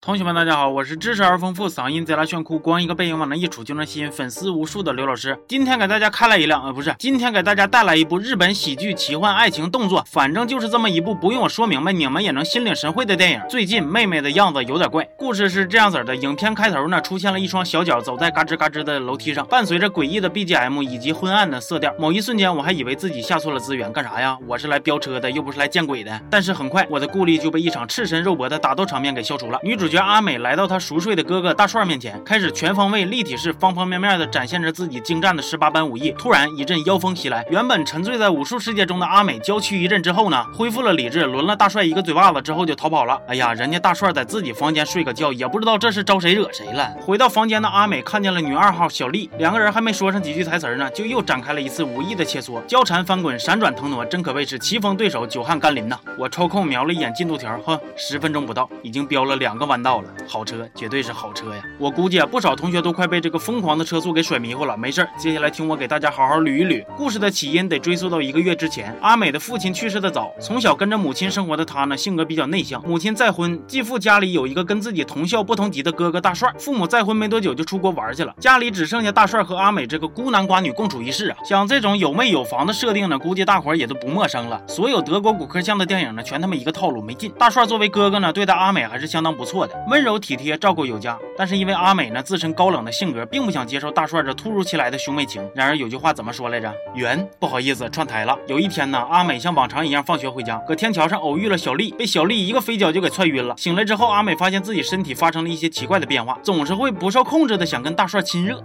同学们，大家好，我是知识而丰富，嗓音贼拉炫酷，光一个背影往那一杵就能吸引粉丝无数的刘老师。今天给大家开了一辆，呃，不是，今天给大家带来一部日本喜剧、奇幻、爱情、动作，反正就是这么一部不用我说明白你们也能心领神会的电影。最近妹妹的样子有点怪，故事是这样子的：影片开头呢，出现了一双小脚走在嘎吱嘎吱的楼梯上，伴随着诡异的 BGM 以及昏暗的色调。某一瞬间，我还以为自己下错了资源，干啥呀？我是来飙车的，又不是来见鬼的。但是很快，我的顾虑就被一场赤身肉搏的打斗场面给消除了。女主主角阿美来到。他熟睡的哥哥大帅面前，开始全方位、立体式、方方面面的展现着自己精湛的十八般武艺。突然一阵妖风袭来，原本沉醉在武术世界中的阿美娇躯一震之后呢，恢复了理智，轮了大帅一个嘴巴子之后就逃跑了。哎呀，人家大帅在自己房间睡个觉，也不知道这是招谁惹谁了。回到房间的阿美看见了女二号小丽，两个人还没说上几句台词呢，就又展开了一次武艺的切磋，交缠翻滚，闪转腾挪，真可谓是棋逢对手，久旱甘霖呐。我抽空瞄了一眼进度条，呵，十分钟不到，已经飙了两个弯道了。好车，绝对是好。车呀！我估计啊，不少同学都快被这个疯狂的车速给甩迷糊了。没事儿，接下来听我给大家好好捋一捋。故事的起因得追溯到一个月之前。阿美的父亲去世的早，从小跟着母亲生活的她呢，性格比较内向。母亲再婚，继父家里有一个跟自己同校不同级的哥哥大帅。父母再婚没多久就出国玩去了，家里只剩下大帅和阿美这个孤男寡女共处一室啊。像这种有妹有房的设定呢，估计大伙也都不陌生了。所有德国骨科像的电影呢，全他妈一个套路，没劲。大帅作为哥哥呢，对待阿美还是相当不错的，温柔体贴，照顾有加。但是因为阿美。呢，自身高冷的性格，并不想接受大帅这突如其来的兄妹情。然而有句话怎么说来着？缘不好意思串台了。有一天呢，阿美像往常一样放学回家，搁天桥上偶遇了小丽，被小丽一个飞脚就给踹晕了。醒来之后，阿美发现自己身体发生了一些奇怪的变化，总是会不受控制的想跟大帅亲热。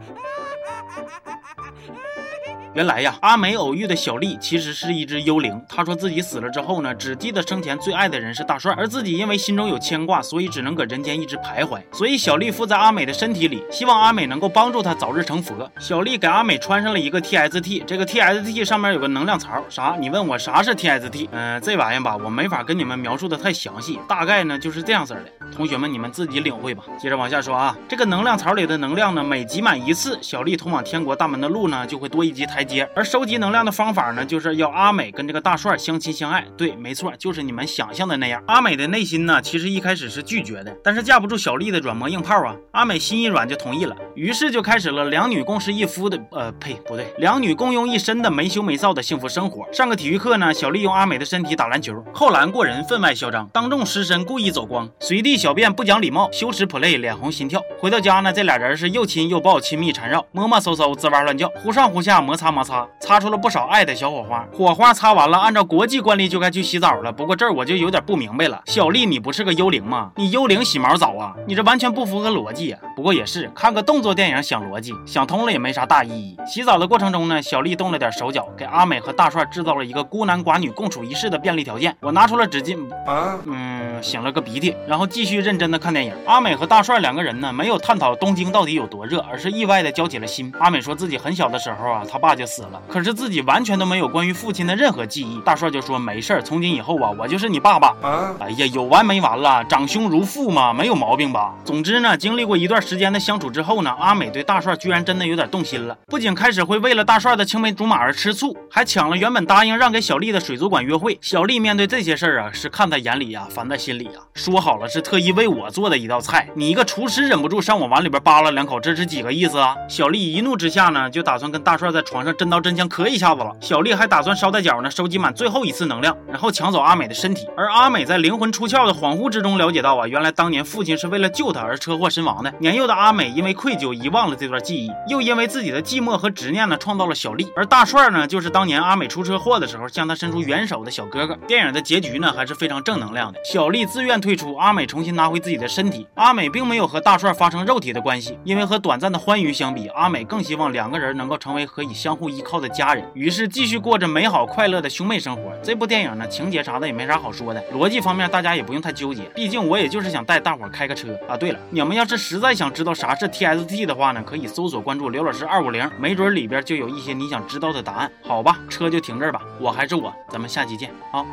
原来呀，阿美偶遇的小丽其实是一只幽灵。她说自己死了之后呢，只记得生前最爱的人是大帅，而自己因为心中有牵挂，所以只能搁人间一直徘徊。所以小丽附在阿美的身体里，希望阿美能够帮助她早日成佛。小丽给阿美穿上了一个 TST，这个 TST 上面有个能量槽。啥？你问我啥是 TST？嗯，这玩意儿吧，我没法跟你们描述的太详细，大概呢就是这样式的。同学们，你们自己领会吧。接着往下说啊，这个能量槽里的能量呢，每集满一次，小丽通往天国大门的路呢就会多一级台。阶，而收集能量的方法呢，就是要阿美跟这个大帅相亲相爱。对，没错，就是你们想象的那样。阿美的内心呢，其实一开始是拒绝的，但是架不住小丽的软磨硬泡啊，阿美心一软就同意了。于是就开始了两女共侍一夫的，呃，呸，不对，两女共用一身的没羞没臊的幸福生活。上个体育课呢，小丽用阿美的身体打篮球，扣篮过人，分外嚣张，当众失身，故意走光，随地小便不讲礼貌，羞耻 play，脸红心跳。回到家呢，这俩人是又亲又抱，亲密缠绕，摸摸搜搜，吱哇乱叫，忽上忽下，摩擦摩擦，擦出了不少爱的小火花。火花擦完了，按照国际惯例就该去洗澡了。不过这儿我就有点不明白了，小丽，你不是个幽灵吗？你幽灵洗毛澡啊？你这完全不符合逻辑呀。不过也是，看个动。作电影想逻辑，想通了也没啥大意义。洗澡的过程中呢，小丽动了点手脚，给阿美和大帅制造了一个孤男寡女共处一室的便利条件。我拿出了纸巾，啊，嗯，擤了个鼻涕，然后继续认真的看电影。阿美和大帅两个人呢，没有探讨东京到底有多热，而是意外的交起了心。阿美说自己很小的时候啊，他爸就死了，可是自己完全都没有关于父亲的任何记忆。大帅就说没事儿，从今以后啊，我就是你爸爸。哎呀，有完没完了？长兄如父嘛，没有毛病吧？总之呢，经历过一段时间的相处之后呢。阿美对大帅居然真的有点动心了，不仅开始会为了大帅的青梅竹马而吃醋，还抢了原本答应让给小丽的水族馆约会。小丽面对这些事儿啊，是看在眼里呀，烦在心里呀。说好了是特特意为我做的一道菜，你一个厨师忍不住上我碗里边扒拉两口，这是几个意思啊？小丽一怒之下呢，就打算跟大帅在床上真刀真枪磕一下子了。小丽还打算捎带脚呢，收集满最后一次能量，然后抢走阿美的身体。而阿美在灵魂出窍的恍惚之中了解到啊，原来当年父亲是为了救她而车祸身亡的。年幼的阿美因为愧疚遗忘。忘了这段记忆，又因为自己的寂寞和执念呢，创造了小丽。而大帅呢，就是当年阿美出车祸的时候向他伸出援手的小哥哥。电影的结局呢，还是非常正能量的。小丽自愿退出，阿美重重新拿回自己的身体。阿美并没有和大帅发生肉体的关系，因为和短暂的欢愉相比，阿美更希望两个人能够成为可以相互依靠的家人。于是继续过着美好快乐的兄妹生活。这部电影呢，情节啥的也没啥好说的，逻辑方面大家也不用太纠结，毕竟我也就是想带大伙开个车啊。对了，你们要是实在想知道啥是 TST 的话呢，可以搜索关注刘老师二五零，没准里边就有一些你想知道的答案。好吧，车就停这儿吧。我还是我，咱们下期见啊。